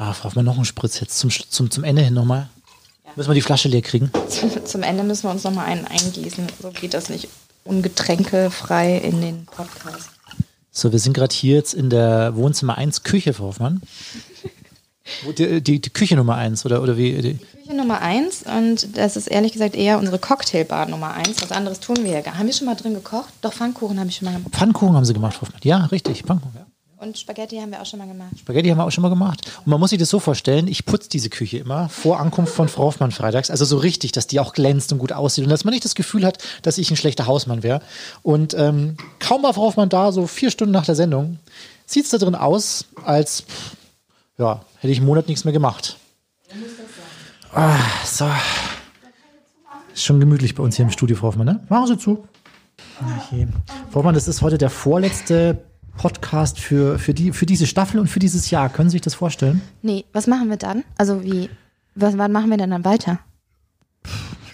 Ah, braucht man noch einen Spritz jetzt zum, zum, zum Ende hin nochmal? Müssen wir die Flasche leer kriegen? Zum Ende müssen wir uns noch mal einen eingießen. So geht das nicht ungetränkefrei in den Podcast. So, wir sind gerade hier jetzt in der Wohnzimmer 1 Küche, Frau Hoffmann. Die, die, die Küche Nummer 1 oder, oder wie? Die, Küche Nummer eins und das ist ehrlich gesagt eher unsere Cocktailbar Nummer eins. Was anderes tun wir ja gar. Haben wir schon mal drin gekocht? Doch, Pfannkuchen habe ich schon mal gemacht. Pfannkuchen haben sie gemacht, Frau Hoffmann. Ja, richtig, Pfannkuchen. Und Spaghetti haben wir auch schon mal gemacht. Spaghetti haben wir auch schon mal gemacht. Und man muss sich das so vorstellen, ich putze diese Küche immer vor Ankunft von Frau Hoffmann freitags. Also so richtig, dass die auch glänzt und gut aussieht. Und dass man nicht das Gefühl hat, dass ich ein schlechter Hausmann wäre. Und ähm, kaum war Frau Hoffmann da, so vier Stunden nach der Sendung, sieht es da drin aus, als ja, hätte ich einen Monat nichts mehr gemacht. Ah, so. Ist schon gemütlich bei uns hier im Studio, Frau Hoffmann, ne? Machen Sie zu. Okay. Frau Hoffmann, das ist heute der vorletzte Podcast für, für, die, für diese Staffel und für dieses Jahr. Können Sie sich das vorstellen? Nee, was machen wir dann? Also wie, was, wann machen wir denn dann weiter?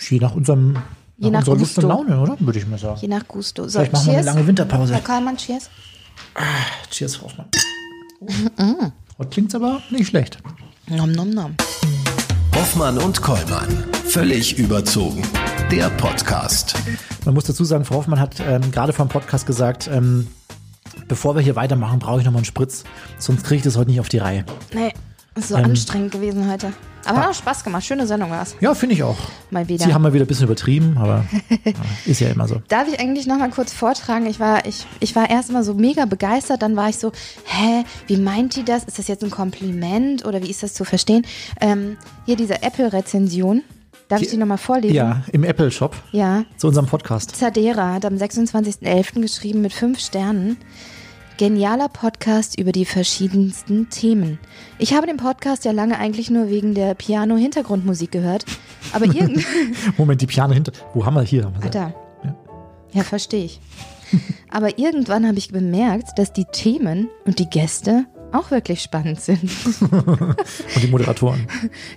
Je nach unserem Je nach unserer Lust und Gusto. Laune, oder? Würde ich mal sagen. Je nach Gusto. So, Vielleicht machen wir eine cheers. lange Winterpause. Herr Karlmann, cheers. Cheers, Frau Hoffmann. Heute klingt's aber nicht schlecht. Nom, nom, nom. Hoffmann und Kollmann. Völlig überzogen. Der Podcast. Man muss dazu sagen, Frau Hoffmann hat ähm, gerade vor dem Podcast gesagt, ähm, bevor wir hier weitermachen, brauche ich nochmal einen Spritz. Sonst kriege ich das heute nicht auf die Reihe. Nee, ist so Ähm, anstrengend gewesen heute. Aber hat auch Spaß gemacht. Schöne Sendung war's. Ja, finde ich auch. Mal wieder. Sie haben mal wieder ein bisschen übertrieben, aber ja, ist ja immer so. Darf ich eigentlich noch mal kurz vortragen? Ich war, ich, ich war erst mal so mega begeistert, dann war ich so, hä, wie meint die das? Ist das jetzt ein Kompliment oder wie ist das zu verstehen? Ähm, hier diese Apple-Rezension. Darf ich die noch mal vorlesen? Ja, im Apple Shop Ja. zu unserem Podcast. Zadera hat am 26.11. geschrieben mit fünf Sternen. Genialer Podcast über die verschiedensten Themen. Ich habe den Podcast ja lange eigentlich nur wegen der Piano-Hintergrundmusik gehört, aber irgend... Moment, die Piano hinter. Wo haben wir hier? Sie. Da. Ja, verstehe ich. Aber irgendwann habe ich bemerkt, dass die Themen und die Gäste auch wirklich spannend sind. Und die Moderatoren.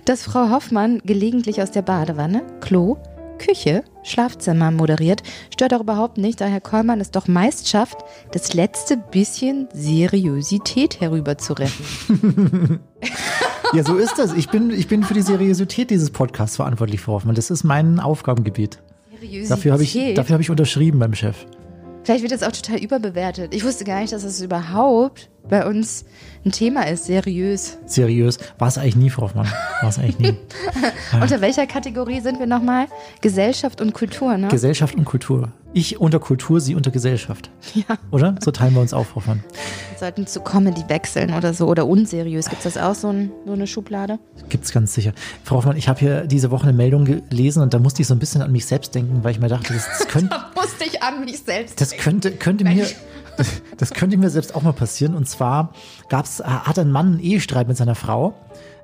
Dass Frau Hoffmann gelegentlich aus der Badewanne, Klo, Küche, Schlafzimmer moderiert, stört auch überhaupt nicht, da Herr Kollmann es doch meist schafft, das letzte bisschen Seriosität herüberzuretten. Ja, so ist das. Ich bin, ich bin für die Seriosität dieses Podcasts verantwortlich, Frau Hoffmann. Das ist mein Aufgabengebiet. Seriosität? Dafür habe ich, dafür habe ich unterschrieben beim Chef. Vielleicht wird das auch total überbewertet. Ich wusste gar nicht, dass das überhaupt bei uns ein Thema ist, seriös. Seriös. War es eigentlich nie, Frau Hoffmann. War es eigentlich nie. Unter welcher Kategorie sind wir nochmal? Gesellschaft und Kultur, ne? Gesellschaft und Kultur. Ich unter Kultur, Sie unter Gesellschaft. ja. Oder? So teilen wir uns auf, Frau Hoffmann. Wir sollten zu Comedy wechseln oder so. Oder unseriös. Gibt es das auch, so, ein, so eine Schublade? Gibt's ganz sicher. Frau Hoffmann, ich habe hier diese Woche eine Meldung gelesen und da musste ich so ein bisschen an mich selbst denken, weil ich mir dachte, das, das könnte, Musste ich an mich selbst. das könnte, könnte mir, das könnte mir selbst auch mal passieren. Und zwar gab's, hat ein Mann einen Ehestreit mit seiner Frau.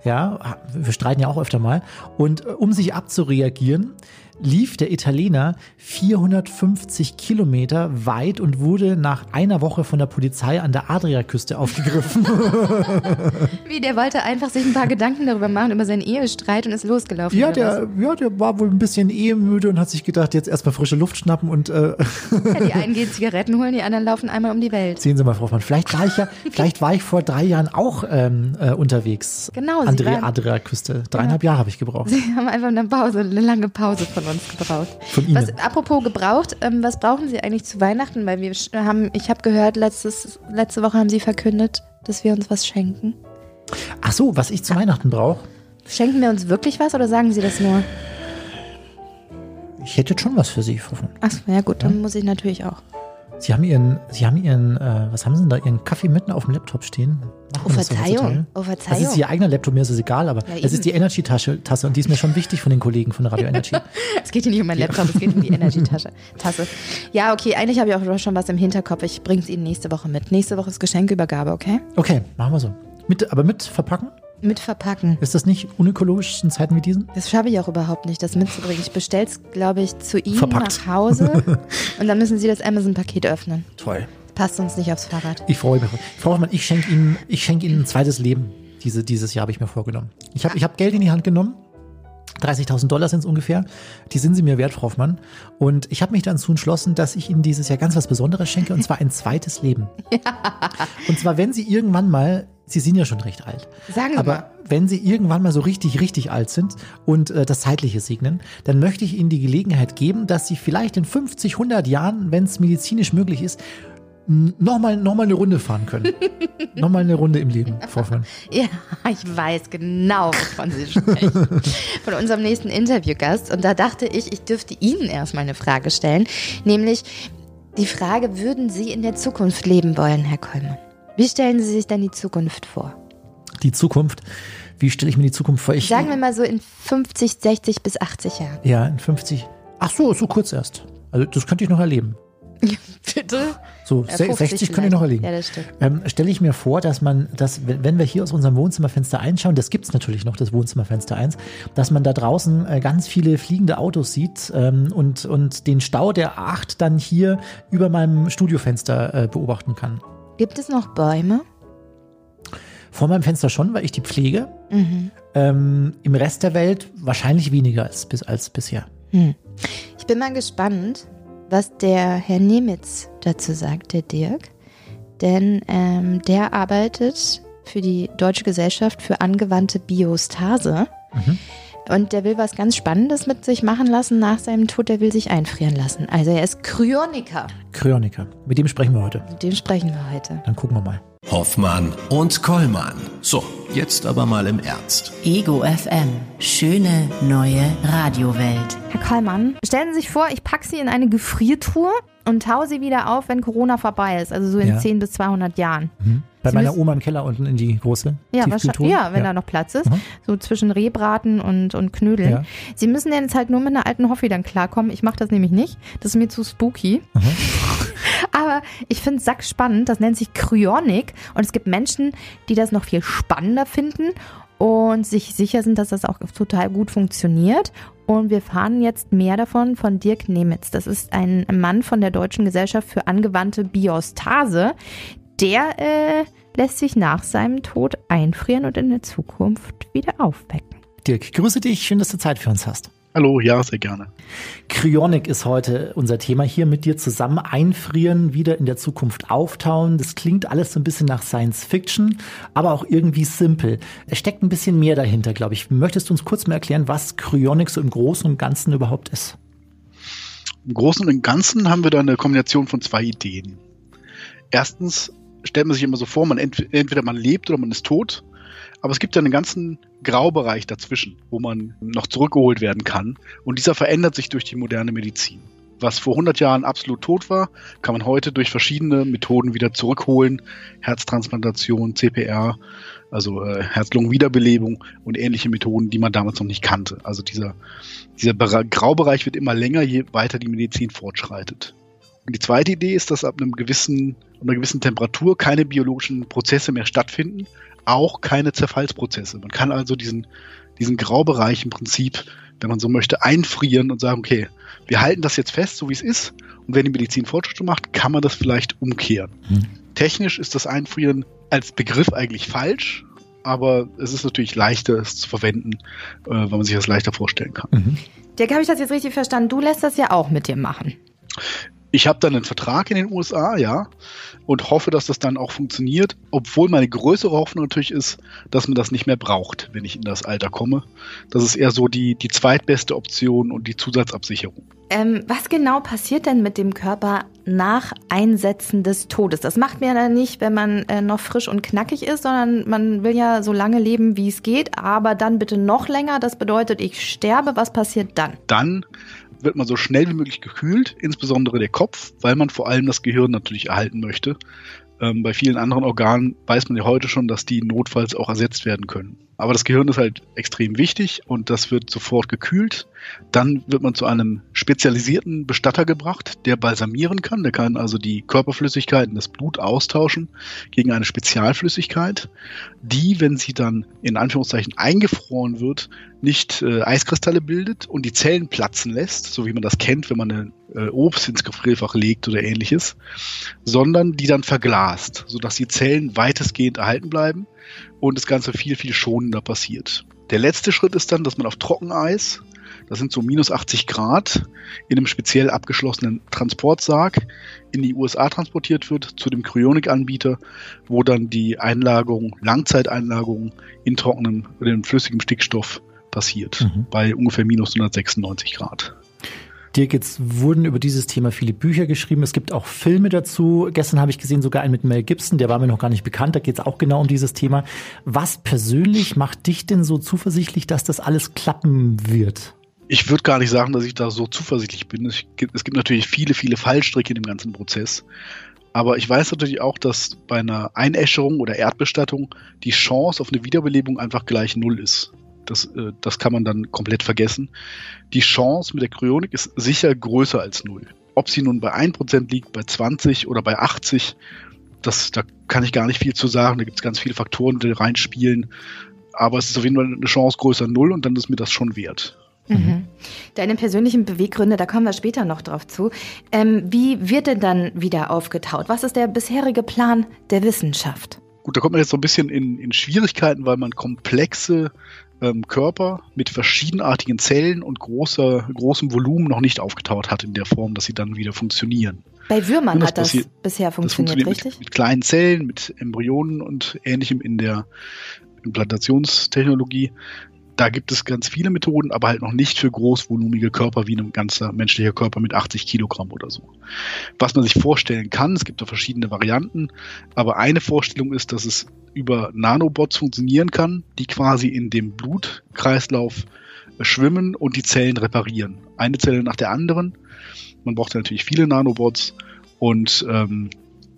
Ja, wir streiten ja auch öfter mal. Und äh, um sich abzureagieren, lief der Italiener 450 Kilometer weit und wurde nach einer Woche von der Polizei an der Adriaküste aufgegriffen. Wie, der wollte einfach sich ein paar Gedanken darüber machen, über seinen Ehestreit und ist losgelaufen. Ja, der, ja, der war wohl ein bisschen ehemüde und hat sich gedacht, jetzt erstmal frische Luft schnappen und äh? Ja, die einen gehen Zigaretten holen, die anderen laufen einmal um die Welt. sehen Sie mal, Frau Hoffmann, vielleicht war ich ja, vielleicht war ich vor drei Jahren auch ähm, äh, unterwegs. Genau, Sie An der Adria-Küste. Dreieinhalb Jahre habe ich gebraucht. Sie haben einfach eine Pause, eine lange Pause von uns gebraucht. Von Ihnen. Was, apropos gebraucht, ähm, was brauchen Sie eigentlich zu Weihnachten? Weil wir haben, ich habe gehört, letztes, letzte Woche haben Sie verkündet, dass wir uns was schenken. Ach so, was ich zu Weihnachten brauche? Schenken wir uns wirklich was oder sagen Sie das nur? Ich hätte schon was für Sie, Frau Hoffmann. Achso, ja gut, dann muss ich natürlich auch. Sie haben Ihren, Sie haben Ihren, äh, was haben Sie denn da, Ihren Kaffee mitten auf dem Laptop stehen? Oh, das so Verzeihung. heutzutage? Oh, Das Verzeihung. ist Ihr eigener Laptop, mir ist es egal, aber Ja, es ist eben. die Energy-Tasche Tasse und die ist mir schon wichtig von den Kollegen von Radio Energy. Es geht hier nicht um meinen Laptop, es geht um die Energy-Tasche. Tasse. Ja, okay, eigentlich habe ich auch schon was im Hinterkopf. Ich bringe es Ihnen nächste Woche mit. Nächste Woche ist Geschenkeübergabe, okay? Okay, machen wir so. Mit, aber mit verpacken? Mit verpacken. Ist das nicht unökologisch in Zeiten wie diesen? Das schaffe ich auch überhaupt nicht, das mitzubringen. Ich bestelle es, glaube ich, zu Ihnen Verpackt. nach Hause und dann müssen Sie das Amazon-Paket öffnen. Toll. Passt uns nicht aufs Fahrrad. Ich freue mich. Frau Hoffmann, ich schenke Ihnen, ich schenke Ihnen ein zweites Leben. Diese, dieses Jahr habe ich mir vorgenommen. Ich habe ich hab Geld in die Hand genommen 30.000 Dollar sind es ungefähr. Die sind sie mir wert, Frau Hoffmann. Und ich habe mich dann zu entschlossen, dass ich Ihnen dieses Jahr ganz was Besonderes schenke, und zwar ein zweites Leben. Ja. Und zwar, wenn Sie irgendwann mal, Sie sind ja schon recht alt. Sagen Sie aber mal. wenn Sie irgendwann mal so richtig, richtig alt sind und äh, das Zeitliche segnen, dann möchte ich Ihnen die Gelegenheit geben, dass Sie vielleicht in 50, 100 Jahren, wenn es medizinisch möglich ist, nochmal noch mal eine Runde fahren können. nochmal eine Runde im Leben, Hoffmann. Ja, ich weiß genau, wovon Sie sprechen. Von unserem nächsten Interviewgast. Und da dachte ich, ich dürfte Ihnen erstmal eine Frage stellen. Nämlich die Frage, würden Sie in der Zukunft leben wollen, Herr Kollmann? Wie stellen Sie sich dann die Zukunft vor? Die Zukunft, wie stelle ich mir die Zukunft vor? Ich, Sagen wir mal so in 50, 60 bis 80 Jahren. Ja, in 50. Ach so, so kurz erst. Also das könnte ich noch erleben. Bitte? So Ja, 60 50 könnte ich noch erlegen. Ja, das stimmt. Ähm, Stelle ich mir vor, dass man, dass, wenn wir hier aus unserem Wohnzimmerfenster einschauen, das gibt's natürlich noch, das Wohnzimmerfenster 1, dass man da draußen äh, ganz viele fliegende Autos sieht ähm, und, und den Stau der A8 dann hier über meinem Studiofenster äh, beobachten kann. Gibt es noch Bäume? Vor meinem Fenster schon, weil ich die pflege. Mhm. Ähm, Im Rest der Welt wahrscheinlich weniger als, als bisher. Ich bin mal gespannt, was der Herr Nemitz dazu sagt, der Dirk. Denn ähm, der arbeitet für die Deutsche Gesellschaft für angewandte Biostase. Und der will was ganz Spannendes mit sich machen lassen nach seinem Tod. Der will sich einfrieren lassen. Also er ist Kryoniker. Kryoniker. Mit dem sprechen wir heute. Mit dem sprechen wir heute. Dann gucken wir mal. Hoffmann und Kollmann. So, jetzt aber mal im Ernst. Ego FM. Schöne neue Radiowelt. Herr Kollmann, stellen Sie sich vor, ich packe Sie in eine Gefriertruhe und taue sie wieder auf, wenn Corona vorbei ist. Also so in Ja. 10 bis 200 Jahren. Bei Sie meiner Oma im Keller unten in die große Ja, wahrscheinlich, ja, wenn da noch Platz ist. Mhm. So zwischen Rehbraten und, und Knödeln. Ja. Sie müssen jetzt halt nur mit einer alten Hoffi dann klarkommen. Ich mache das nämlich nicht. Das ist mir zu spooky. Mhm. Aber ich finde es sackspannend. Das nennt sich Kryonik. Und es gibt Menschen, die das noch viel spannender finden und sich sicher sind, dass das auch total gut funktioniert. Und wir fahren jetzt mehr davon von Dirk Nemitz. Das ist ein Mann von der Deutschen Gesellschaft für angewandte Biostase. Der äh, lässt sich nach seinem Tod einfrieren und in der Zukunft wieder aufwecken. Dirk, grüße dich. Schön, dass du Zeit für uns hast. Hallo, ja, sehr gerne. Kryonik ist heute unser Thema. Hier mit dir zusammen einfrieren, wieder in der Zukunft auftauen. Das klingt alles so ein bisschen nach Science Fiction, aber auch irgendwie simpel. Es steckt ein bisschen mehr dahinter, glaube ich. Möchtest du uns kurz mal erklären, was Kryonik so im Großen und Ganzen überhaupt ist? Im Großen und Ganzen haben wir da eine Kombination von zwei Ideen. Erstens stellt man sich immer so vor, man ent entweder man lebt oder man ist tot, aber es gibt ja einen ganzen Graubereich dazwischen, wo man noch zurückgeholt werden kann und dieser verändert sich durch die moderne Medizin. Was vor 100 Jahren absolut tot war, kann man heute durch verschiedene Methoden wieder zurückholen. Herztransplantation, CPR, also äh, Herz-Lungen-Wiederbelebung und ähnliche Methoden, die man damals noch nicht kannte. Also dieser, dieser Bere- Graubereich wird immer länger, je weiter die Medizin fortschreitet. Und die zweite Idee ist, dass ab einem gewissen, einer gewissen Temperatur keine biologischen Prozesse mehr stattfinden, auch keine Zerfallsprozesse. Man kann also diesen, diesen Graubereich im Prinzip, wenn man so möchte, einfrieren und sagen, okay, wir halten das jetzt fest, so wie es ist. Und wenn die Medizin Fortschritte macht, kann man das vielleicht umkehren. Technisch ist das Einfrieren als Begriff eigentlich falsch, aber es ist natürlich leichter, es zu verwenden, äh, weil man sich das leichter vorstellen kann. Dirk, habe ich das jetzt richtig verstanden? Du lässt das ja auch mit dir machen. Ich habe dann einen Vertrag in den USA, ja, und hoffe, dass das dann auch funktioniert, obwohl meine größere Hoffnung natürlich ist, dass man das nicht mehr braucht, wenn ich in das Alter komme. Das ist eher so die, die zweitbeste Option und die Zusatzabsicherung. Ähm, was genau passiert denn mit dem Körper nach Einsetzen des Todes? Das macht man ja nicht, wenn man äh, noch frisch und knackig ist, sondern man will ja so lange leben, wie es geht, aber dann bitte noch länger. Das bedeutet, ich sterbe. Was passiert dann? Dann wird man so schnell wie möglich gekühlt, insbesondere der Kopf, weil man vor allem das Gehirn natürlich erhalten möchte. Ähm, bei vielen anderen Organen weiß man ja heute schon, dass die notfalls auch ersetzt werden können. Aber das Gehirn ist halt extrem wichtig und das wird sofort gekühlt. Dann wird man zu einem spezialisierten Bestatter gebracht, der balsamieren kann. Der kann also die Körperflüssigkeiten, das Blut austauschen gegen eine Spezialflüssigkeit, die, wenn sie dann in Anführungszeichen eingefroren wird, nicht äh, Eiskristalle bildet und die Zellen platzen lässt, so wie man das kennt, wenn man eine, äh, Obst ins Gefrierfach legt oder ähnliches, sondern die dann verglast, sodass die Zellen weitestgehend erhalten bleiben und das Ganze viel, viel schonender passiert. Der letzte Schritt ist dann, dass man auf Trockeneis, das sind so minus 80 Grad, in einem speziell abgeschlossenen Transportsarg in die USA transportiert wird zu dem Kryonik-Anbieter, wo dann die Einlagerung, Langzeiteinlagerung in trockenem oder in flüssigem Stickstoff passiert, mhm. bei ungefähr minus 196 Grad. Dirk, jetzt wurden über dieses Thema viele Bücher geschrieben. Es gibt auch Filme dazu. Gestern habe ich gesehen, sogar einen mit Mel Gibson, der war mir noch gar nicht bekannt. Da geht es auch genau um dieses Thema. Was persönlich macht dich denn so zuversichtlich, dass das alles klappen wird? Ich würde gar nicht sagen, dass ich da so zuversichtlich bin. Es gibt, es gibt natürlich viele, viele Fallstricke in dem ganzen Prozess. Aber ich weiß natürlich auch, dass bei einer Einäscherung oder Erdbestattung die Chance auf eine Wiederbelebung einfach gleich null ist. Das, äh, das kann man dann komplett vergessen. Die Chance mit der Kryonik ist sicher größer als null. Ob sie nun bei 1% liegt, bei 20 oder bei 80, das, da kann ich gar nicht viel zu sagen. Da gibt es ganz viele Faktoren, die reinspielen. Aber es ist auf jeden Fall eine Chance größer null und dann ist mir das schon wert. Mhm. Deine persönlichen Beweggründe, da kommen wir später noch drauf zu. Ähm, wie wird denn dann wieder aufgetaut? Was ist der bisherige Plan der Wissenschaft? Gut, da kommt man jetzt so ein bisschen in, in Schwierigkeiten, weil man komplexe ähm, Körper mit verschiedenartigen Zellen und großer, großem Volumen noch nicht aufgetaut hat in der Form, dass sie dann wieder funktionieren. Bei Würmern hat das bisher funktioniert, funktioniert richtig? Mit, mit, kleinen Zellen, mit Embryonen und ähnlichem in der Implantationstechnologie. Da gibt es ganz viele Methoden, aber halt noch nicht für großvolumige Körper wie ein ganzer menschlicher Körper mit 80 Kilogramm oder so. Was man sich vorstellen kann, es gibt da verschiedene Varianten, aber eine Vorstellung ist, dass es über Nanobots funktionieren kann, die quasi in dem Blutkreislauf schwimmen und die Zellen reparieren. Eine Zelle nach der anderen. Man braucht natürlich viele Nanobots und ähm,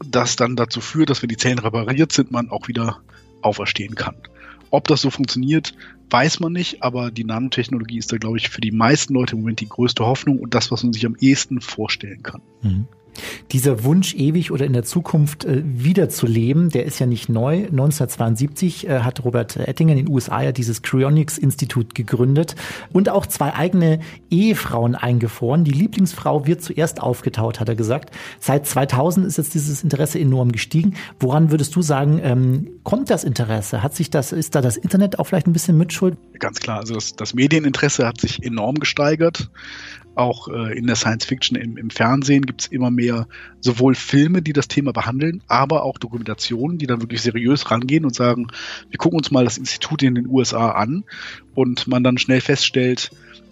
das dann dazu führt, dass wenn die Zellen repariert sind, man auch wieder auferstehen kann. Ob das so funktioniert, weiß man nicht, aber die Nanotechnologie ist da, glaube ich, für die meisten Leute im Moment die größte Hoffnung und das, was man sich am ehesten vorstellen kann. Mhm. Dieser Wunsch, ewig oder in der Zukunft äh, wiederzuleben, der ist ja nicht neu. 1972 äh, hat Robert Ettinger in den USA ja dieses Cryonics-Institut gegründet und auch zwei eigene Ehefrauen eingefroren. Die Lieblingsfrau wird zuerst aufgetaut, hat er gesagt. Seit 2000 ist jetzt dieses Interesse enorm gestiegen. Woran würdest du sagen, ähm, kommt das Interesse? Hat sich das, ist da das Internet auch vielleicht ein bisschen mitschuld? Ganz klar, also das, das Medieninteresse hat sich enorm gesteigert auch äh, in der Science Fiction im, im Fernsehen gibt es immer mehr sowohl Filme, die das Thema behandeln, aber auch Dokumentationen, die dann wirklich seriös rangehen und sagen, wir gucken uns mal das Institut in den USA an und man dann schnell feststellt,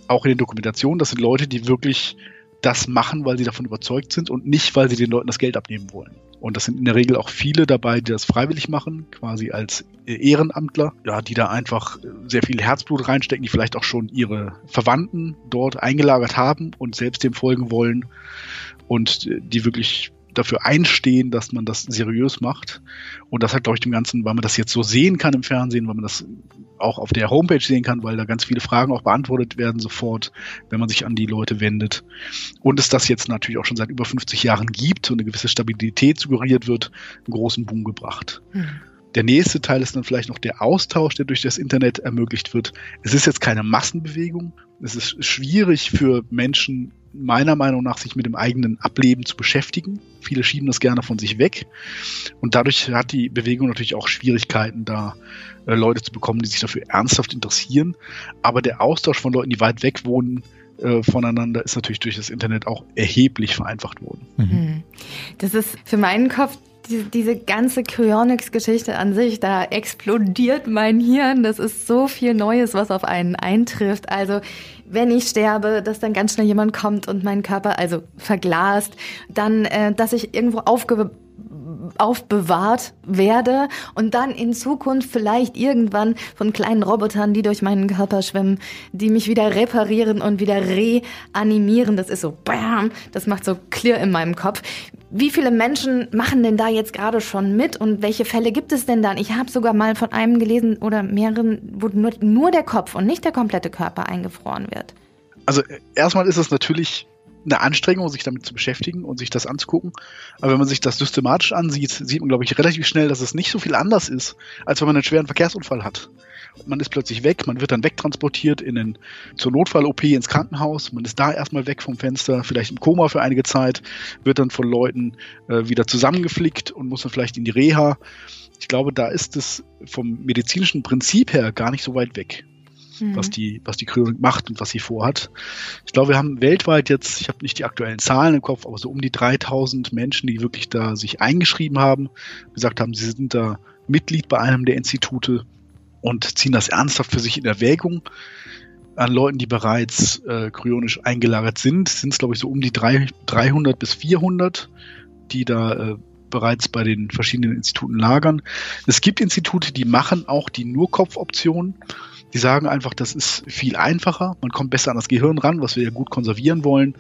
auch in den Dokumentationen, das sind Leute, die wirklich das machen, weil sie davon überzeugt sind und nicht, weil sie den Leuten das Geld abnehmen wollen. Und das sind in der Regel auch viele dabei, die das freiwillig machen, quasi als Ehrenamtler, ja, die da einfach sehr viel Herzblut reinstecken, die vielleicht auch schon ihre Verwandten dort eingelagert haben und selbst dem folgen wollen. Und die wirklich dafür einstehen, dass man das seriös macht. Und das hat, glaube ich, dem Ganzen, weil man das jetzt so sehen kann im Fernsehen, weil man das auch auf der Homepage sehen kann, weil da ganz viele Fragen auch beantwortet werden sofort, wenn man sich an die Leute wendet. Und es das jetzt natürlich auch schon seit über 50 Jahren gibt und eine gewisse Stabilität suggeriert wird, einen großen Boom gebracht. Mhm. Der nächste Teil ist dann vielleicht noch der Austausch, der durch das Internet ermöglicht wird. Es ist jetzt keine Massenbewegung. Es ist schwierig für Menschen, meiner Meinung nach, sich mit dem eigenen Ableben zu beschäftigen. Viele schieben das gerne von sich weg. Und dadurch hat die Bewegung natürlich auch Schwierigkeiten, da äh, Leute zu bekommen, die sich dafür ernsthaft interessieren. Aber der Austausch von Leuten, die weit weg wohnen, äh, voneinander ist natürlich durch das Internet auch erheblich vereinfacht worden. Mhm. Das ist für meinen Kopf die, diese ganze Cryonics-Geschichte an sich, da explodiert mein Hirn. Das ist so viel Neues, was auf einen eintrifft. Also, wenn ich sterbe, dass dann ganz schnell jemand kommt und meinen Körper also verglast, dann, äh, dass ich irgendwo aufge aufbewahrt werde und dann in Zukunft vielleicht irgendwann von kleinen Robotern, die durch meinen Körper schwimmen, die mich wieder reparieren und wieder reanimieren. Das ist so, bam, das macht so clear in meinem Kopf. Wie viele Menschen machen denn da jetzt gerade schon mit und welche Fälle gibt es denn dann? Ich habe sogar mal von einem gelesen oder mehreren, wo nur, nur der Kopf und nicht der komplette Körper eingefroren wird. Also erstmal ist es natürlich eine Anstrengung, sich damit zu beschäftigen und sich das anzugucken. Aber wenn man sich das systematisch ansieht, sieht man, glaube ich, relativ schnell, dass es nicht so viel anders ist, als wenn man einen schweren Verkehrsunfall hat. Man ist plötzlich weg, man wird dann wegtransportiert in den, zur Notfall-OP ins Krankenhaus, man ist da erstmal weg vom Fenster, vielleicht im Koma für einige Zeit, wird dann von Leuten äh, wieder zusammengeflickt und muss dann vielleicht in die Reha. Ich glaube, da ist es vom medizinischen Prinzip her gar nicht so weit weg. mhm. was die, was die Kryonik macht und was sie vorhat. Ich glaube, wir haben weltweit jetzt, ich habe nicht die aktuellen Zahlen im Kopf, aber so um die 3000 Menschen, die wirklich da sich eingeschrieben haben, gesagt haben, sie sind da Mitglied bei einem der Institute und ziehen das ernsthaft für sich in Erwägung. An Leuten, die bereits äh, kryonisch eingelagert sind, sind es, glaube ich, so um die drei, 300 bis 400, die da äh, bereits bei den verschiedenen Instituten lagern. Es gibt Institute, die machen auch die Nur-Kopf-Option. Die sagen einfach, das ist viel einfacher, man kommt besser an das Gehirn ran, was wir ja gut konservieren wollen,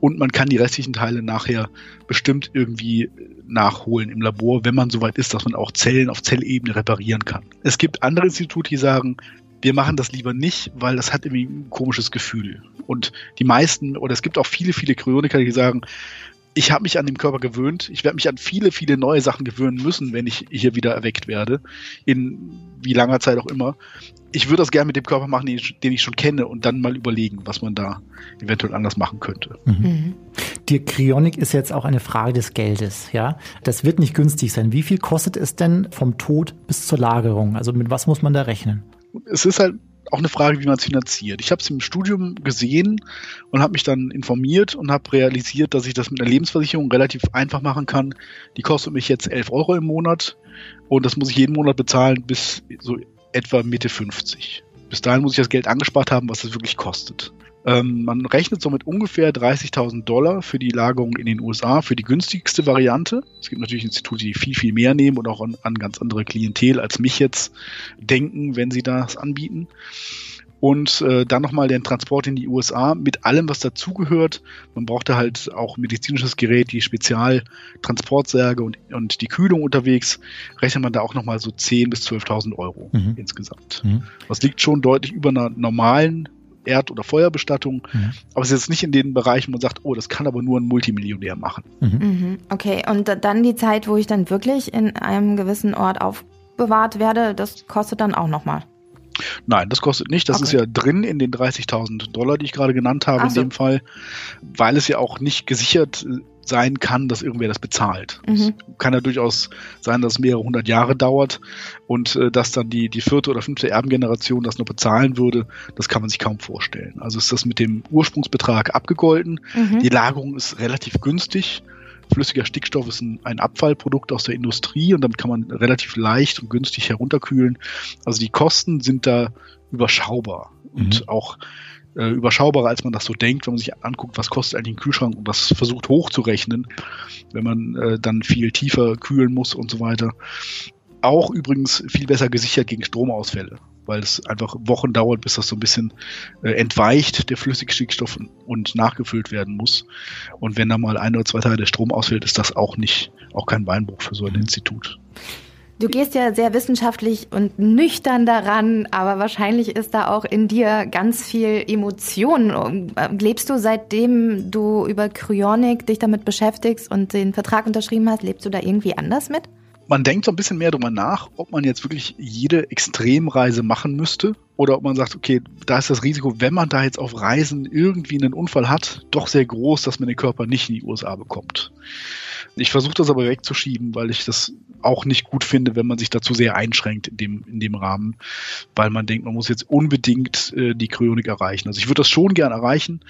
und man kann die restlichen Teile nachher bestimmt irgendwie nachholen im Labor, wenn man soweit ist, dass man auch Zellen auf Zellebene reparieren kann. Es gibt andere Institute, die sagen, wir machen das lieber nicht, weil das hat irgendwie ein komisches Gefühl. Und die meisten, oder es gibt auch viele, viele Kryoniker, die sagen, ich habe mich an den Körper gewöhnt. Ich werde mich an viele, viele neue Sachen gewöhnen müssen, wenn ich hier wieder erweckt werde. In wie langer Zeit auch immer. Ich würde das gerne mit dem Körper machen, den ich, den ich, schon kenne und dann mal überlegen, was man da eventuell anders machen könnte. Mhm. Die Kryonik ist jetzt auch eine Frage des Geldes, ja. Das wird nicht günstig sein. Wie viel kostet es denn vom Tod bis zur Lagerung? Also mit was muss man da rechnen? Es ist halt auch eine Frage, wie man es finanziert. Ich habe es im Studium gesehen und habe mich dann informiert und habe realisiert, dass ich das mit einer Lebensversicherung relativ einfach machen kann. Die kostet mich jetzt 11 Euro im Monat und das muss ich jeden Monat bezahlen bis so etwa Mitte 50. Bis dahin muss ich das Geld angespart haben, was es wirklich kostet. Ähm, man rechnet somit ungefähr 30.000 Dollar für die Lagerung in den USA, für die günstigste Variante. Es gibt natürlich Institute, die viel, viel mehr nehmen und auch an, an ganz andere Klientel als mich jetzt denken, wenn sie das anbieten. Und äh, dann nochmal den Transport in die USA mit allem, was dazugehört. Man brauchte halt auch medizinisches Gerät, die Spezialtransportsärge und, und die Kühlung unterwegs. Rechnet man da auch nochmal so 10.000 bis 12.000 Euro mhm. insgesamt. Mhm. Das liegt schon deutlich über einer normalen Erd- oder Feuerbestattung. Mhm. Aber es ist jetzt nicht in den Bereichen, wo man sagt, oh, das kann aber nur ein Multimillionär machen. Mhm. mhm. Okay, und dann die Zeit, wo ich dann wirklich in einem gewissen Ort aufbewahrt werde, das kostet dann auch nochmal. Nein, das kostet nicht. Das okay. ist ja drin in den 30.000 Dollar, die ich gerade genannt habe so. in dem Fall, weil es ja auch nicht gesichert sein kann, dass irgendwer das bezahlt. Mhm. Es kann ja durchaus sein, dass es mehrere hundert Jahre dauert und äh, dass dann die, die vierte oder fünfte Erbengeneration das nur bezahlen würde, das kann man sich kaum vorstellen. Also ist das mit dem Ursprungsbetrag abgegolten. Mhm. Die Lagerung ist relativ günstig. Flüssiger Stickstoff ist ein, ein, Abfallprodukt aus der Industrie und damit kann man relativ leicht und günstig herunterkühlen. Also die Kosten sind da überschaubar mhm. und auch äh, überschaubarer, als man das so denkt, wenn man sich anguckt, was kostet eigentlich ein Kühlschrank und das versucht hochzurechnen, wenn man äh, dann viel tiefer kühlen muss und so weiter. Auch übrigens viel besser gesichert gegen Stromausfälle, weil es einfach Wochen dauert, bis das so ein bisschen äh, entweicht, der Flüssigstickstoff und nachgefüllt werden muss. Und wenn da mal ein oder zwei Tage der Strom ausfällt, ist das auch nicht, auch kein Beinbruch für so ein Institut. Du gehst ja sehr wissenschaftlich und nüchtern daran, aber wahrscheinlich ist da auch in dir ganz viel Emotion. Lebst du seitdem du über Kryonik dich damit beschäftigst und den Vertrag unterschrieben hast, lebst du da irgendwie anders mit? Man denkt so ein bisschen mehr darüber nach, ob man jetzt wirklich jede Extremreise machen müsste oder ob man sagt, okay, da ist das Risiko, wenn man da jetzt auf Reisen irgendwie einen Unfall hat, doch sehr groß, dass man den Körper nicht in die USA bekommt. Ich versuche das aber wegzuschieben, weil ich das auch nicht gut finde, wenn man sich dazu sehr einschränkt in dem, in dem Rahmen, weil man denkt, man muss jetzt unbedingt äh, die Kryonik erreichen. Also ich würde das schon gern erreichen.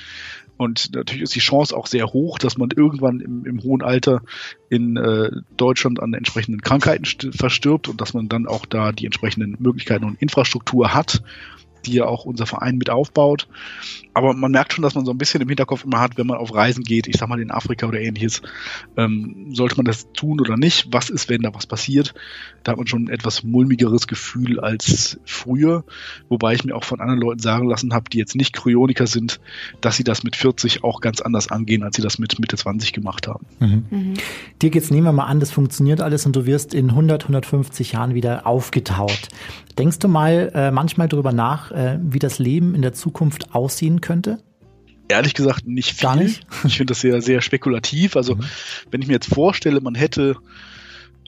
Und natürlich ist die Chance auch sehr hoch, dass man irgendwann im, im hohen Alter in äh, Deutschland an entsprechenden Krankheiten verstirbt und dass man dann auch da die entsprechenden Möglichkeiten und Infrastruktur hat, die ja auch unser Verein mit aufbaut. Aber man merkt schon, dass man so ein bisschen im Hinterkopf immer hat, wenn man auf Reisen geht, ich sag mal in Afrika oder ähnliches, ähm, sollte man das tun oder nicht? Was ist, wenn da was passiert? Da hat man schon ein etwas mulmigeres Gefühl als früher, wobei ich mir auch von anderen Leuten sagen lassen habe, die jetzt nicht Kryoniker sind, dass sie das mit 40 auch ganz anders angehen, als sie das mit Mitte 20 gemacht haben. Mhm. Mhm. Dir geht's nehmen wir mal an, das funktioniert alles und du wirst in 100, 150 Jahren wieder aufgetaut. Denkst du mal äh, manchmal darüber nach, äh, wie das Leben in der Zukunft aussehen könnte? Ehrlich gesagt nicht viel. Gar nicht? Ich finde das sehr, sehr spekulativ. Also, mhm. wenn ich mir jetzt vorstelle, man hätte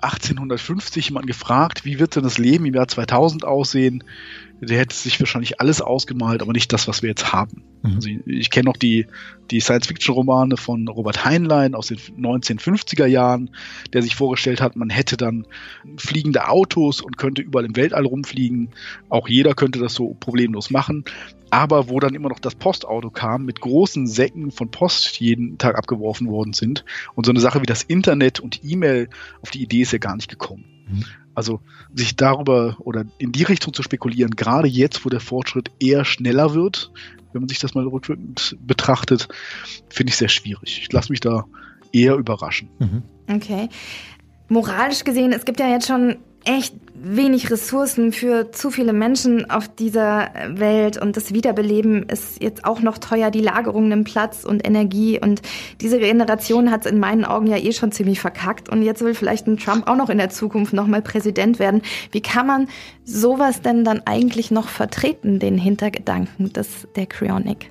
1850 jemanden gefragt, wie wird denn das Leben im Jahr 2000 aussehen, der hätte sich wahrscheinlich alles ausgemalt, aber nicht das, was wir jetzt haben. Mhm. Also ich, ich kenne noch die, die Science-Fiction-Romane von Robert Heinlein aus den 1950er Jahren, der sich vorgestellt hat, man hätte dann fliegende Autos und könnte überall im Weltall rumfliegen. Auch jeder könnte das so problemlos machen. Aber wo dann immer noch das Postauto kam, mit großen Säcken von Post jeden Tag abgeworfen worden sind. Und so eine Sache wie das Internet und E-Mail, auf die Idee ist ja gar nicht gekommen. Mhm. Also sich darüber oder in die Richtung zu spekulieren, gerade jetzt, wo der Fortschritt eher schneller wird, wenn man sich das mal rückwirkend betrachtet, finde ich sehr schwierig. Ich lasse mich da eher überraschen. Mhm. Okay. Moralisch gesehen, es gibt ja jetzt schon echt wenig Ressourcen für zu viele Menschen auf dieser Welt und das Wiederbeleben ist jetzt auch noch teuer. Die Lagerung nimmt Platz und Energie und diese Generation hat es in meinen Augen ja eh schon ziemlich verkackt und jetzt will vielleicht ein Trump auch noch in der Zukunft nochmal Präsident werden. Wie kann man sowas denn dann eigentlich noch vertreten, den Hintergedanken des, der Cryonic?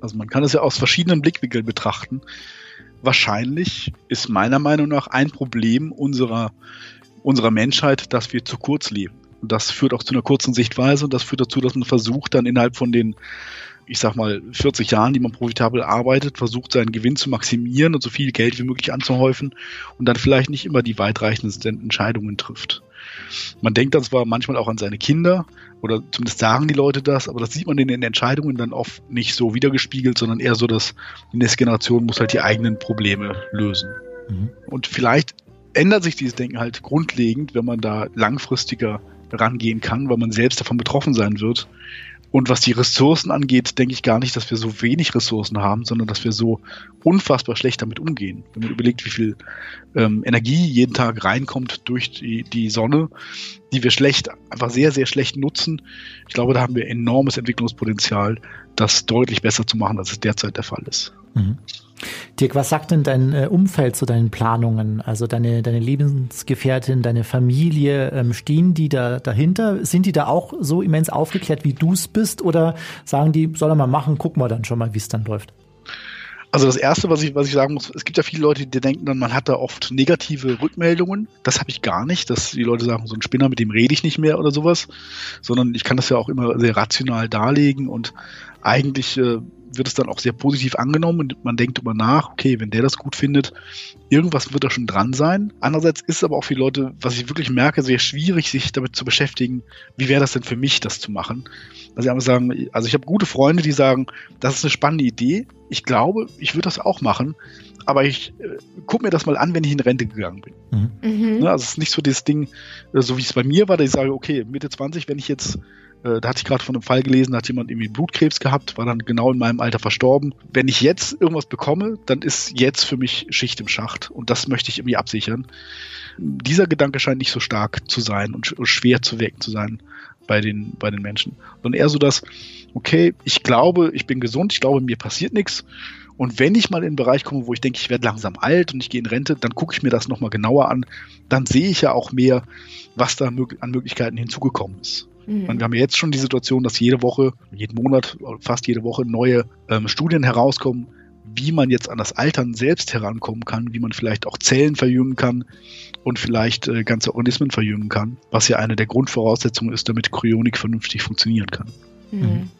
Also man kann es ja aus verschiedenen Blickwinkeln betrachten. Wahrscheinlich ist meiner Meinung nach ein Problem unserer unserer Menschheit, dass wir zu kurz leben. Und das führt auch zu einer kurzen Sichtweise und das führt dazu, dass man versucht, dann innerhalb von den, ich sag mal, 40 Jahren, die man profitabel arbeitet, versucht, seinen Gewinn zu maximieren und so viel Geld wie möglich anzuhäufen und dann vielleicht nicht immer die weitreichendsten Entscheidungen trifft. Man denkt dann zwar manchmal auch an seine Kinder oder zumindest sagen die Leute das, aber das sieht man in den Entscheidungen dann oft nicht so wiedergespiegelt, sondern eher so, dass die nächste Generation muss halt die eigenen Probleme lösen. Mhm. Und vielleicht ändert sich dieses Denken halt grundlegend, wenn man da langfristiger rangehen kann, weil man selbst davon betroffen sein wird. Und was die Ressourcen angeht, denke ich gar nicht, dass wir so wenig Ressourcen haben, sondern dass wir so unfassbar schlecht damit umgehen. Wenn man überlegt, wie viel ähm, Energie jeden Tag reinkommt durch die, die Sonne, die wir schlecht, einfach sehr, sehr schlecht nutzen. Ich glaube, da haben wir enormes Entwicklungspotenzial, das deutlich besser zu machen, als es derzeit der Fall ist. Mhm. Dirk, was sagt denn dein äh, Umfeld zu deinen Planungen? Also deine, deine Lebensgefährtin, deine Familie, ähm, stehen die da dahinter? Sind die da auch so immens aufgeklärt, wie du es bist? Oder sagen die, soll er mal machen, gucken wir dann schon mal, wie es dann läuft? Also das Erste, was ich, was ich sagen muss, es gibt ja viele Leute, die denken dann, man hat da oft negative Rückmeldungen. Das habe ich gar nicht, dass die Leute sagen, so ein Spinner, mit dem rede ich nicht mehr oder sowas, sondern ich kann das ja auch immer sehr rational darlegen und eigentlich äh, wird es dann auch sehr positiv angenommen und man denkt über nach, okay, wenn der das gut findet, irgendwas wird da schon dran sein. Andererseits ist es aber auch für die Leute, was ich wirklich merke, sehr schwierig, sich damit zu beschäftigen, wie wäre das denn für mich, das zu machen. Also ich einfach sagen, also ich habe gute Freunde, die sagen, das ist eine spannende Idee. Ich glaube, ich würde das auch machen, aber ich äh, gucke mir das mal an, wenn ich in Rente gegangen bin. Mhm. Mhm. Ne, also es ist nicht so das Ding, äh, so wie es bei mir war, dass ich sage, okay, Mitte 20, wenn ich jetzt äh, da hatte ich gerade von einem Fall gelesen, da hat jemand irgendwie Blutkrebs gehabt, war dann genau in meinem Alter verstorben. Wenn ich jetzt irgendwas bekomme, dann ist jetzt für mich Schicht im Schacht und das möchte ich irgendwie absichern. Dieser Gedanke scheint nicht so stark zu sein und schwer zu wecken zu sein bei den, bei den Menschen, sondern eher so, dass, okay, ich glaube, ich bin gesund, ich glaube, mir passiert nichts. Und wenn ich mal in einen Bereich komme, wo ich denke, ich werde langsam alt und ich gehe in Rente, dann gucke ich mir das nochmal genauer an. Dann sehe ich ja auch mehr, was da an Möglichkeiten hinzugekommen ist. Mhm. Wir haben jetzt schon die Situation, dass jede Woche, jeden Monat, fast jede Woche neue ähm, Studien herauskommen, wie man jetzt an das Altern selbst herankommen kann, wie man vielleicht auch Zellen verjüngen kann und vielleicht äh, ganze Organismen verjüngen kann, was ja eine der Grundvoraussetzungen ist, damit Kryonik vernünftig funktionieren kann. Mhm.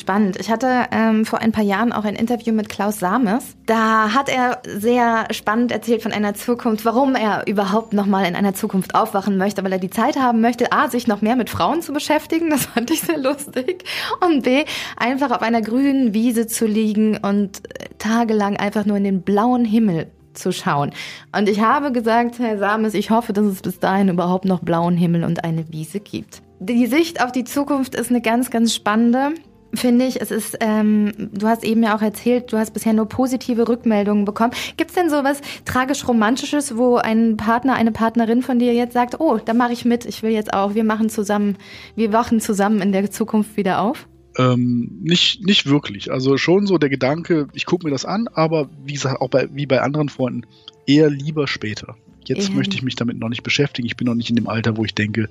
Spannend. Ich hatte ähm, vor ein paar Jahren auch ein Interview mit Klaus Sames. Da hat er sehr spannend erzählt von einer Zukunft, warum er überhaupt nochmal in einer Zukunft aufwachen möchte, weil er die Zeit haben möchte, A, sich noch mehr mit Frauen zu beschäftigen, das fand ich sehr lustig, und B, einfach auf einer grünen Wiese zu liegen und äh, tagelang einfach nur in den blauen Himmel zu schauen. Und ich habe gesagt, Herr Sames, ich hoffe, dass es bis dahin überhaupt noch blauen Himmel und eine Wiese gibt. Die Sicht auf die Zukunft ist eine ganz, ganz spannende finde ich. Es ist, ähm, du hast eben ja auch erzählt, du hast bisher nur positive Rückmeldungen bekommen. Gibt es denn sowas tragisch-romantisches, wo ein Partner, eine Partnerin von dir jetzt sagt, oh, da mache ich mit, ich will jetzt auch, wir machen zusammen, wir wachen zusammen in der Zukunft wieder auf? Ähm, nicht, nicht wirklich. Also schon so der Gedanke, ich gucke mir das an, aber wie gesagt, auch bei, wie bei anderen Freunden, eher lieber später. Jetzt Ja. möchte ich mich damit noch nicht beschäftigen. Ich bin noch nicht in dem Alter, wo ich denke,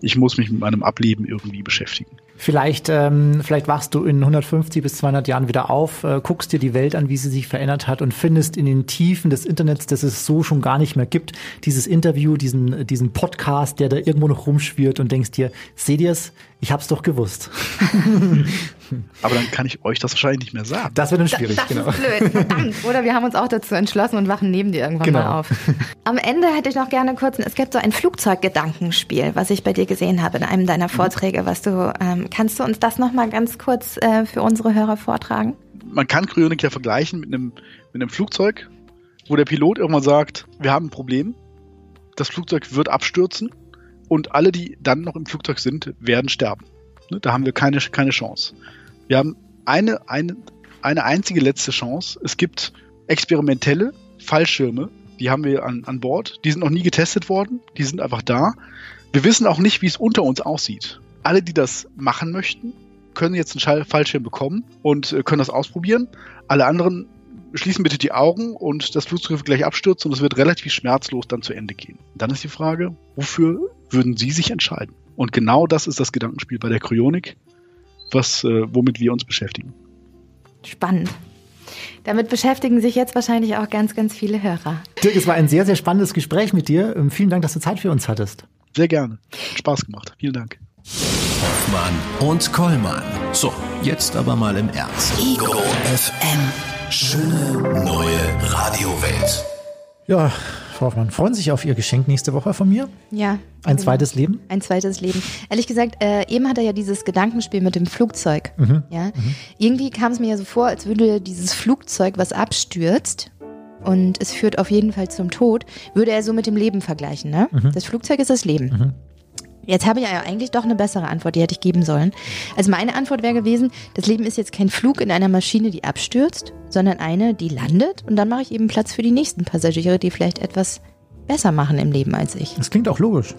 ich muss mich mit meinem Ableben irgendwie beschäftigen. Vielleicht, ähm, vielleicht wachst du in 150 bis 200 Jahren wieder auf, äh, guckst dir die Welt an, wie sie sich verändert hat und findest in den Tiefen des Internets, das es so schon gar nicht mehr gibt, dieses Interview, diesen, diesen Podcast, der da irgendwo noch rumschwirrt und denkst dir, seht ihr's? Ich hab's doch gewusst. Aber dann kann ich euch das wahrscheinlich nicht mehr sagen. Das wird dann schwierig, das genau. ist blöd, verdammt. Oder wir haben uns auch dazu entschlossen und wachen neben dir irgendwann Genau. mal auf. Am Ende hätte ich noch gerne kurz, es gibt so ein Flugzeuggedankenspiel, was ich bei dir gesehen habe in einem deiner Vorträge, was du, ähm, kannst du uns das noch mal ganz kurz äh, für unsere Hörer vortragen? Man kann Kryonik ja vergleichen mit einem, mit einem Flugzeug, wo der Pilot irgendwann sagt, wir haben ein Problem, das Flugzeug wird abstürzen und alle, die dann noch im Flugzeug sind, werden sterben. Ne, Da haben wir keine, keine Chance. Wir haben eine, eine, eine einzige letzte Chance. Es gibt experimentelle Fallschirme, die haben wir an, an Bord. Die sind noch nie getestet worden. Die sind einfach da. Wir wissen auch nicht, wie es unter uns aussieht. Alle, die das machen möchten, können jetzt einen Fallschirm bekommen und äh, können das ausprobieren. Alle anderen schließen bitte die Augen und das Flugzeug wird gleich abstürzen und es wird relativ schmerzlos dann zu Ende gehen. Dann ist die Frage, wofür würden Sie sich entscheiden? Und genau das ist das Gedankenspiel bei der Kryonik, was, äh, womit wir uns beschäftigen. Spannend. Damit beschäftigen sich jetzt wahrscheinlich auch ganz, ganz viele Hörer. Dirk, es war ein sehr, sehr spannendes Gespräch mit dir. Ähm, Vielen Dank, dass du Zeit für uns hattest. Sehr gerne. Hat Spaß gemacht. Vielen Dank. Hoffmann und Kollmann. So, jetzt aber mal im Ernst. Ego FM. Schöne neue Radiowelt. Ja, Hoffmann, freuen Sie sich auf Ihr Geschenk nächste Woche von mir? Ja. Ein genau. zweites Leben? Ein zweites Leben. Ehrlich gesagt, äh, eben hat er ja dieses Gedankenspiel mit dem Flugzeug. Mhm. Ja? Irgendwie kam es mir ja so vor, als würde dieses Flugzeug, was abstürzt und es führt auf jeden Fall zum Tod, würde er so mit dem Leben vergleichen. Ne? Mhm. Das Flugzeug ist das Leben. Jetzt habe ich ja eigentlich doch eine bessere Antwort, die hätte ich geben sollen. Also meine Antwort wäre gewesen, das Leben ist jetzt kein Flug in einer Maschine, die abstürzt, sondern eine, die landet und dann mache ich eben Platz für die nächsten Passagiere, die vielleicht etwas besser machen im Leben als ich. Das klingt auch logisch.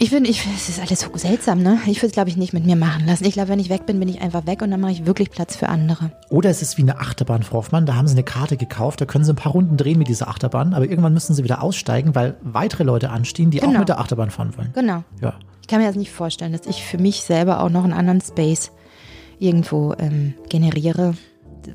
Ich finde, ich, es ist alles so seltsam, ne? Ich würde es, glaube ich, nicht mit mir machen lassen. Ich glaube, wenn ich weg bin, bin ich einfach weg und dann mache ich wirklich Platz für andere. Oder es ist wie eine Achterbahn, Frau Hoffmann. Da haben Sie eine Karte gekauft, da können Sie ein paar Runden drehen mit dieser Achterbahn, aber irgendwann müssen Sie wieder aussteigen, weil weitere Leute anstehen, die auch Genau. mit der Achterbahn fahren wollen. Genau. Ja. Ich kann mir das nicht vorstellen, dass ich für mich selber auch noch einen anderen Space irgendwo ähm, generiere.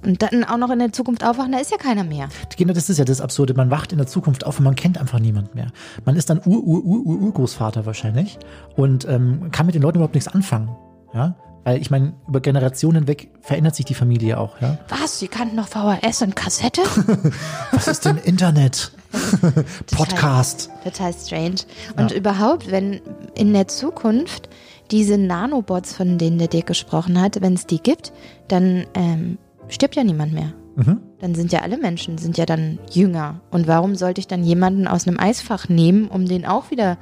Und dann auch noch in der Zukunft aufwachen, da ist ja keiner mehr. Genau, das ist ja das Absurde. Man wacht in der Zukunft auf und man kennt einfach niemand mehr. Man ist dann Ur-Ur-Ur-Urgroßvater wahrscheinlich und ähm, kann mit den Leuten überhaupt nichts anfangen. Ja? Weil ich meine, über Generationen hinweg verändert sich die Familie auch. Ja? Was? Sie kannten noch VHS und Kassette? Was ist denn Internet? Podcast. Total strange. Und überhaupt, wenn in der Zukunft diese Nanobots, von denen der Dirk gesprochen hat, wenn es die gibt, dann ähm, stirbt ja niemand mehr. Mhm. Dann sind ja alle Menschen, sind ja dann jünger. Und warum sollte ich dann jemanden aus einem Eisfach nehmen, um den auch wieder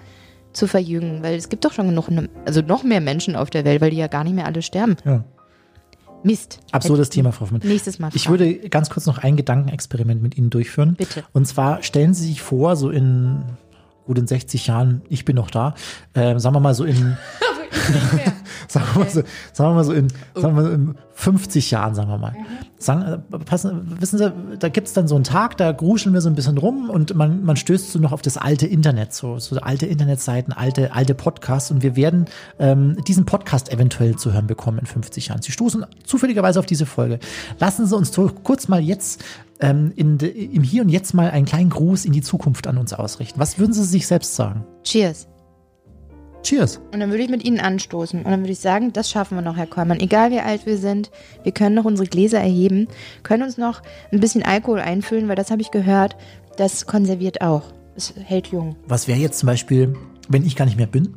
zu verjüngen? Weil es gibt doch schon genug, also noch mehr Menschen auf der Welt, weil die ja gar nicht mehr alle sterben. Ja. Mist. Absurdes Thema, Frau Hoffmann. Nächstes Mal. Ich fragen. würde ganz kurz noch ein Gedankenexperiment mit Ihnen durchführen. Bitte. Und zwar stellen Sie sich vor, so in gut in 60 Jahren, ich bin noch da, ähm, sagen wir mal so in sagen wir mal so, sagen wir mal so in, sagen wir in 50 Jahren, sagen wir mal. Sagen, äh, passen, wissen Sie, da gibt's dann so einen Tag, da gruscheln wir so ein bisschen rum und man, man stößt so noch auf das alte Internet, so, so alte Internetseiten, alte, alte Podcasts und wir werden ähm, diesen Podcast eventuell zu hören bekommen in 50 Jahren. Sie stoßen zufälligerweise auf diese Folge. Lassen Sie uns kurz mal jetzt ähm, in de, im Hier und Jetzt mal einen kleinen Gruß in die Zukunft an uns ausrichten. Was würden Sie sich selbst sagen? Cheers. Cheers. Und dann würde ich mit Ihnen anstoßen. Und dann würde ich sagen, das schaffen wir noch, Herr Kollmann. Egal wie alt wir sind, wir können noch unsere Gläser erheben, können uns noch ein bisschen Alkohol einfüllen, weil das habe ich gehört, das konserviert auch. Es hält jung. Was wäre jetzt zum Beispiel, wenn ich gar nicht mehr bin?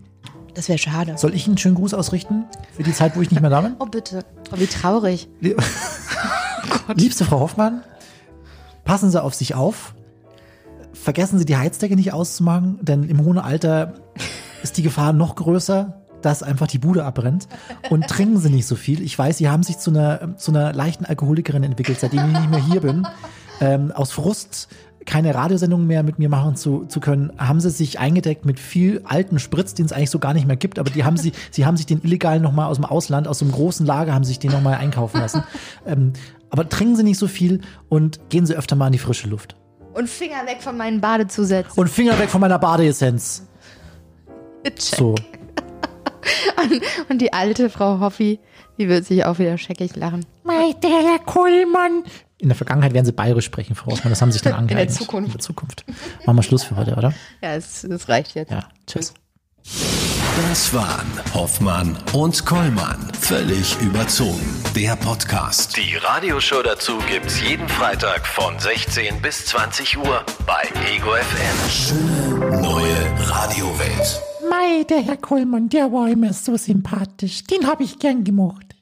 Das wäre schade. Soll ich einen schönen Gruß ausrichten für die Zeit, wo ich nicht mehr da bin? Oh, bitte. Oh, wie traurig. Liebste Frau Hoffmann, passen Sie auf sich auf. Vergessen Sie die Heizdecke nicht auszumachen, denn im hohen Alter ist die Gefahr noch größer, dass einfach die Bude abbrennt. Und trinken Sie nicht so viel. Ich weiß, Sie haben sich zu einer, zu einer leichten Alkoholikerin entwickelt, seitdem ich nicht mehr hier bin. Ähm, aus Frust keine Radiosendung mehr mit mir machen zu, zu können, haben sie sich eingedeckt mit viel alten Spritz, den es eigentlich so gar nicht mehr gibt, aber die haben sie, sie haben sich den illegalen nochmal aus dem Ausland, aus so einem großen Lager, haben sich den nochmal einkaufen lassen. ähm, aber trinken sie nicht so viel und gehen sie öfter mal in die frische Luft. Und Finger weg von meinen Badezusätzen. Und Finger weg von meiner Badeessenz. Check. So. Und die alte Frau Hoffi, die wird sich auch wieder scheckig lachen. Mei, der Herr Kohlmann. In der Vergangenheit werden sie bayerisch sprechen, Frau Hoffmann. Das haben sie sich dann In der angeeignet. Zukunft. In der Zukunft. Machen wir Schluss für heute, oder? Ja, es, es reicht jetzt. Ja. Tschüss. Das waren Hoffmann und Kollmann. Völlig überzogen. Der Podcast. Die Radioshow dazu gibt's jeden Freitag von 16 bis 20 Uhr bei Ego FM. Schöne neue Radiowelt. Mei, der Herr Kohlmann, der war immer so sympathisch. Den habe ich gern gemocht.